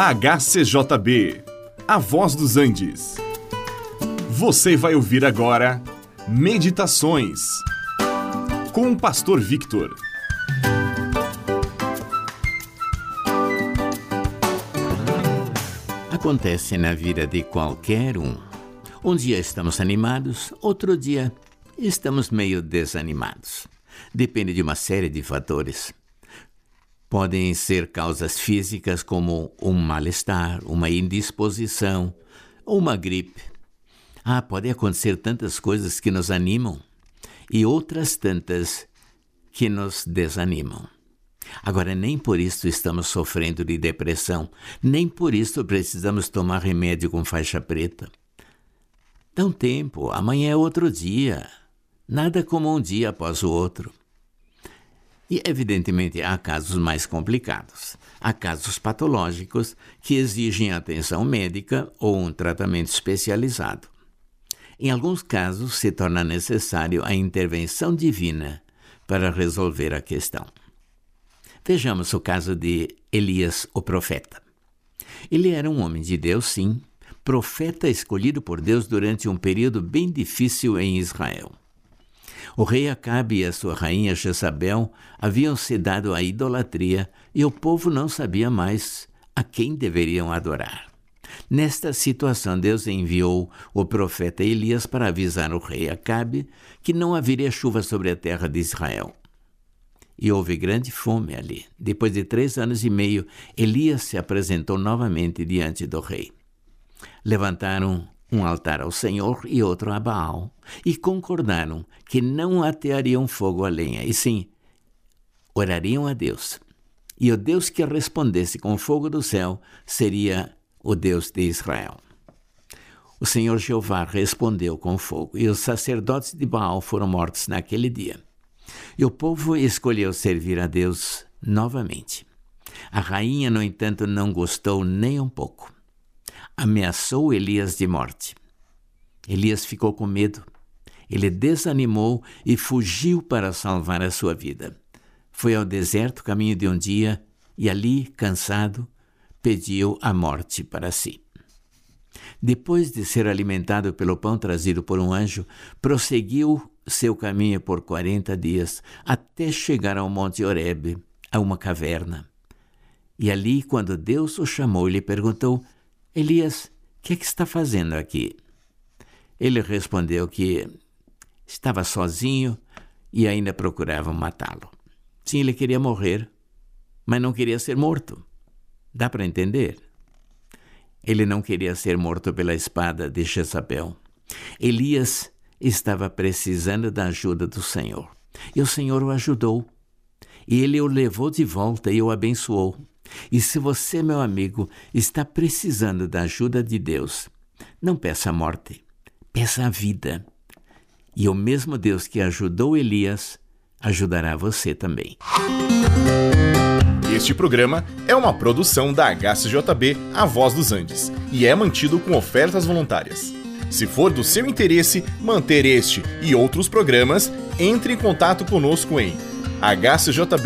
HCJB, A Voz dos Andes. Você vai ouvir agora Meditações com o Pastor Victor. Acontece na vida de qualquer um. Um dia estamos animados, outro dia estamos meio desanimados. Depende de uma série de fatores. Podem ser causas físicas, como um mal-estar, uma indisposição ou uma gripe. Ah, podem acontecer tantas coisas que nos animam e outras tantas que nos desanimam. Agora, nem por isso estamos sofrendo de depressão, nem por isso precisamos tomar remédio com faixa preta. Dá um tempo, amanhã é outro dia. Nada como um dia após o outro. E, evidentemente, há casos mais complicados. Há casos patológicos que exigem atenção médica ou um tratamento especializado. Em alguns casos, se torna necessário a intervenção divina para resolver a questão. Vejamos o caso de Elias, o profeta. Ele era um homem de Deus, sim, profeta escolhido por Deus durante um período bem difícil em Israel. O rei Acabe e a sua rainha Jezabel haviam se dado à idolatria e o povo não sabia mais a quem deveriam adorar. Nesta situação, Deus enviou o profeta Elias para avisar o rei Acabe que não haveria chuva sobre a terra de Israel. E houve grande fome ali. Depois de três anos e meio, Elias se apresentou novamente diante do rei. Levantaram um altar ao Senhor e outro a Baal, e concordaram que não ateariam fogo à lenha, e sim, orariam a Deus. E o Deus que respondesse com fogo do céu seria o Deus de Israel. O Senhor Jeová respondeu com fogo, e os sacerdotes de Baal foram mortos naquele dia. E o povo escolheu servir a Deus novamente. A rainha, no entanto, não gostou nem um pouco ameaçou Elias de morte. Elias ficou com medo. Ele desanimou e fugiu para salvar a sua vida. Foi ao deserto caminho de um dia e ali, cansado, pediu a morte para si. Depois de ser alimentado pelo pão trazido por um anjo, prosseguiu seu caminho por quarenta dias, até chegar ao Monte Horebe, a uma caverna. E ali, quando Deus o chamou, lhe perguntou: Elias, o que, é que está fazendo aqui? Ele respondeu que estava sozinho e ainda procuravam matá-lo. Sim, ele queria morrer, mas não queria ser morto. Dá para entender? Ele não queria ser morto pela espada de Jezabel. Elias estava precisando da ajuda do Senhor. E o Senhor o ajudou. E ele o levou de volta e o abençoou. E se você, meu amigo, está precisando da ajuda de Deus, não peça a morte, peça a vida. E o mesmo Deus que ajudou Elias ajudará você também. Este programa é uma produção da HCJB A Voz dos Andes e é mantido com ofertas voluntárias. Se for do seu interesse manter este e outros programas, entre em contato conosco em hcjb.com.br.